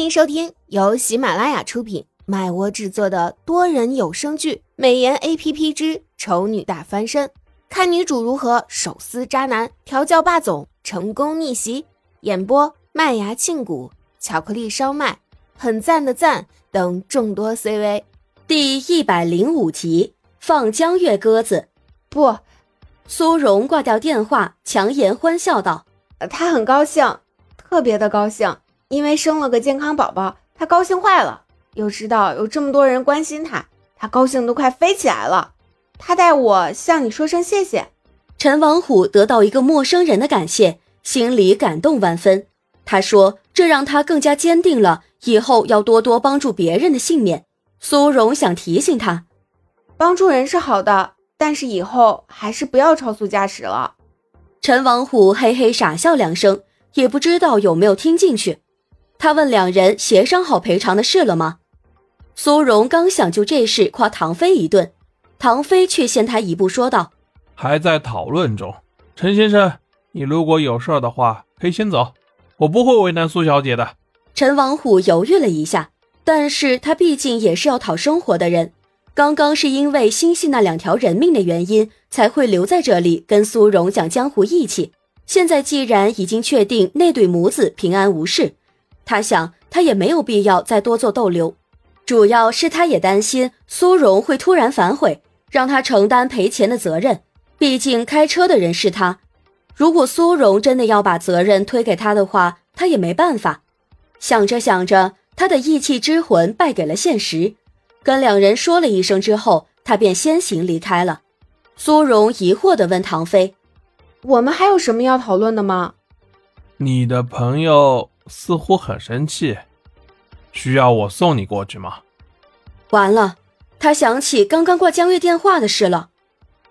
欢迎收听由喜马拉雅出品、麦窝制作的多人有声剧《美颜 A P P 之丑女大翻身》，看女主如何手撕渣男、调教霸总、成功逆袭。演播：麦芽庆谷、巧克力烧麦、很赞的赞等众多 C V。第一百零五集，放江月鸽子。不，苏荣挂掉电话，强颜欢笑道：“他很高兴，特别的高兴。”因为生了个健康宝宝，他高兴坏了。又知道有这么多人关心他，他高兴都快飞起来了。他代我向你说声谢谢。陈王虎得到一个陌生人的感谢，心里感动万分。他说：“这让他更加坚定了以后要多多帮助别人的信念。”苏荣想提醒他，帮助人是好的，但是以后还是不要超速驾驶了。陈王虎嘿嘿傻笑两声，也不知道有没有听进去。他问两人协商好赔偿的事了吗？苏荣刚想就这事夸唐飞一顿，唐飞却先他一步说道：“还在讨论中，陈先生，你如果有事的话，可以先走，我不会为难苏小姐的。”陈王虎犹豫了一下，但是他毕竟也是要讨生活的人，刚刚是因为心系那两条人命的原因，才会留在这里跟苏荣讲江湖义气。现在既然已经确定那对母子平安无事。他想，他也没有必要再多做逗留，主要是他也担心苏荣会突然反悔，让他承担赔钱的责任。毕竟开车的人是他，如果苏荣真的要把责任推给他的话，他也没办法。想着想着，他的义气之魂败给了现实，跟两人说了一声之后，他便先行离开了。苏荣疑惑地问唐飞：“我们还有什么要讨论的吗？”你的朋友。似乎很生气，需要我送你过去吗？完了，他想起刚刚挂江月电话的事了，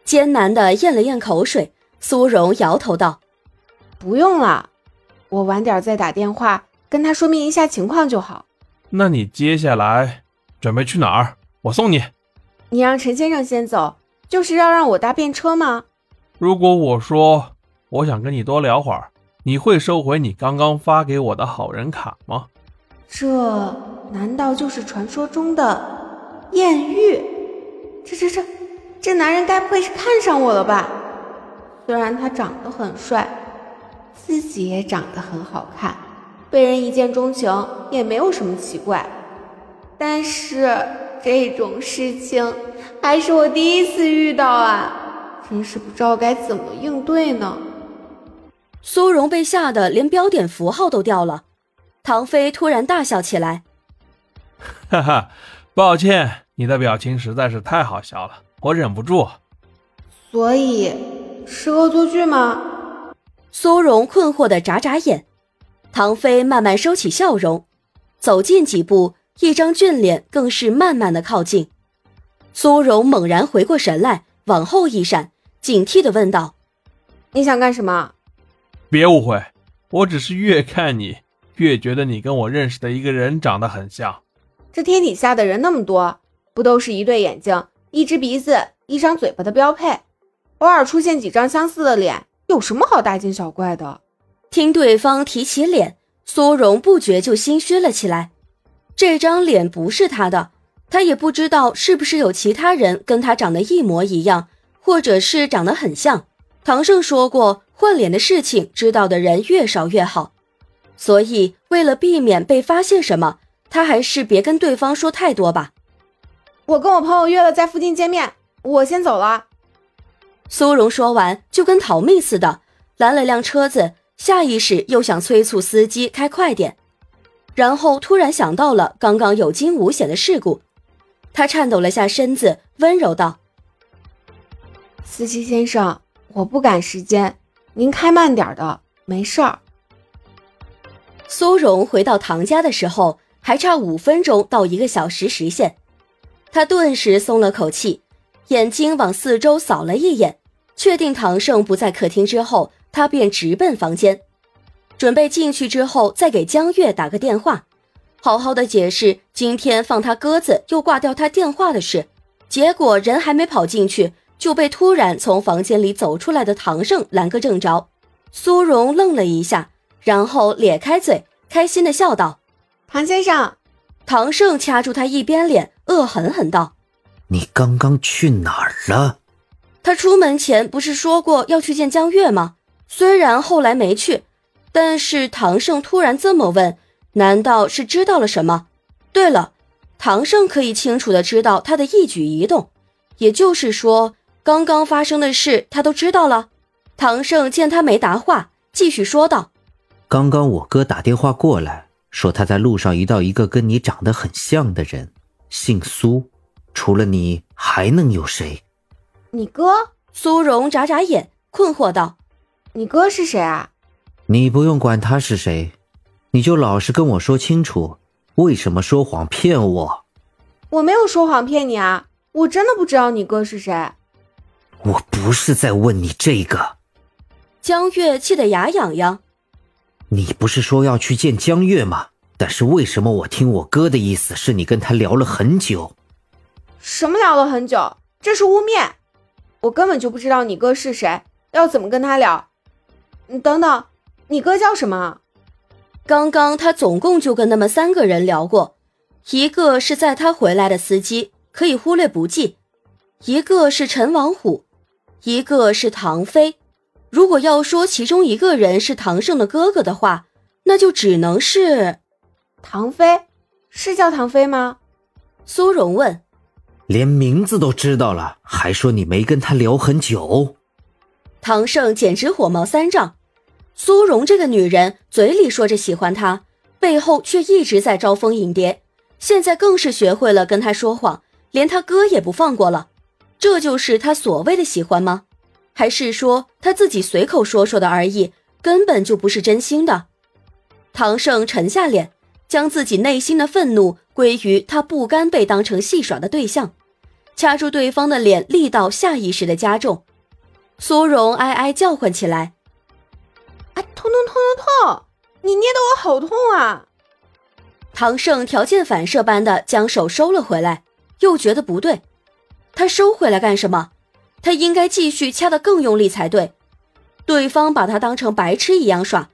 艰难的咽了咽口水。苏荣摇头道：“不用了，我晚点再打电话跟他说明一下情况就好。”那你接下来准备去哪儿？我送你。你让陈先生先走，就是要让我搭便车吗？如果我说我想跟你多聊会儿。你会收回你刚刚发给我的好人卡吗？这难道就是传说中的艳遇？这这这，这男人该不会是看上我了吧？虽然他长得很帅，自己也长得很好看，被人一见钟情也没有什么奇怪。但是这种事情还是我第一次遇到啊，真是不知道该怎么应对呢。苏荣被吓得连标点符号都掉了，唐飞突然大笑起来，哈哈，抱歉，你的表情实在是太好笑了，我忍不住。所以是恶作剧吗？苏荣困惑的眨眨眼，唐飞慢慢收起笑容，走近几步，一张俊脸更是慢慢的靠近。苏荣猛然回过神来，往后一闪，警惕的问道：“你想干什么？”别误会，我只是越看你越觉得你跟我认识的一个人长得很像。这天底下的人那么多，不都是一对眼睛、一只鼻子、一张嘴巴的标配？偶尔出现几张相似的脸，有什么好大惊小怪的？听对方提起脸，苏荣不觉就心虚了起来。这张脸不是他的，他也不知道是不是有其他人跟他长得一模一样，或者是长得很像。唐胜说过。换脸的事情知道的人越少越好，所以为了避免被发现什么，他还是别跟对方说太多吧。我跟我朋友约了在附近见面，我先走了。苏荣说完就跟逃命似的拦了辆车子，下意识又想催促司机开快点，然后突然想到了刚刚有惊无险的事故，他颤抖了下身子，温柔道：“司机先生，我不赶时间。”您开慢点的，没事儿。苏荣回到唐家的时候，还差五分钟到一个小时实现，他顿时松了口气，眼睛往四周扫了一眼，确定唐胜不在客厅之后，他便直奔房间，准备进去之后再给江月打个电话，好好的解释今天放他鸽子又挂掉他电话的事。结果人还没跑进去。就被突然从房间里走出来的唐胜拦个正着，苏荣愣了一下，然后咧开嘴，开心的笑道：“唐先生，唐胜掐住他一边脸，恶狠狠道：“你刚刚去哪儿了？”他出门前不是说过要去见江月吗？虽然后来没去，但是唐胜突然这么问，难道是知道了什么？对了，唐胜可以清楚的知道他的一举一动，也就是说，刚刚发生的事他都知道了。唐胜见他没答话，继续说道：“刚刚我哥打电话过来，说他在路上遇到一个跟你长得很像的人，姓苏，除了你还能有谁？”你哥苏荣眨眨眼，困惑道：“你哥是谁啊？”你不用管他是谁，你就老实跟我说清楚，为什么说谎骗我？我没有说谎骗你啊，我真的不知道你哥是谁。我不是在问你这个。江月气得牙痒痒。你不是说要去见江月吗？但是为什么我听我哥的意思是你跟他聊了很久？什么聊了很久？这是污蔑！我根本就不知道你哥是谁，要怎么跟他聊？你等等，你哥叫什么？刚刚他总共就跟那么三个人聊过，一个是载他回来的司机，可以忽略不计；一个是陈王虎，一个是唐飞。如果要说其中一个人是唐胜的哥哥的话，那就只能是唐飞，是叫唐飞吗？苏荣问。连名字都知道了，还说你没跟他聊很久。唐胜简直火冒三丈。苏荣这个女人嘴里说着喜欢他，背后却一直在招蜂引蝶，现在更是学会了跟他说谎，连他哥也不放过了。这就是他所谓的喜欢吗？还是说他自己随口说说的而已，根本就不是真心的？唐胜沉下脸，将自己内心的愤怒归于他不甘被当成戏耍的对象。掐住对方的脸，力道下意识的加重。苏荣哀哀叫唤起来：“啊，痛痛痛痛痛！你捏得我好痛啊！”唐胜条件反射般的将手收了回来，又觉得不对，他收回来干什么？他应该继续掐得更用力才对。对方把他当成白痴一样耍，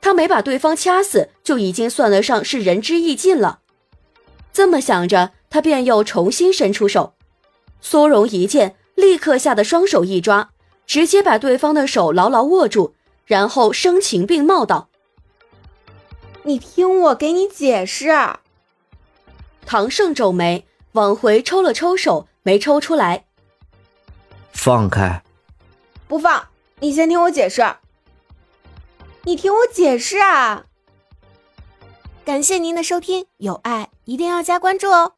他没把对方掐死，就已经算得上是仁至义尽了。这么想着，他便又重新伸出手。苏荣一见，立刻吓得双手一抓，直接把对方的手牢牢握住，然后声情并茂道：“你听我给你解释。”唐胜皱眉，往回抽了抽手，没抽出来。放开！不放！你先听我解释。你听我解释啊！感谢您的收听，有爱一定要加关注哦。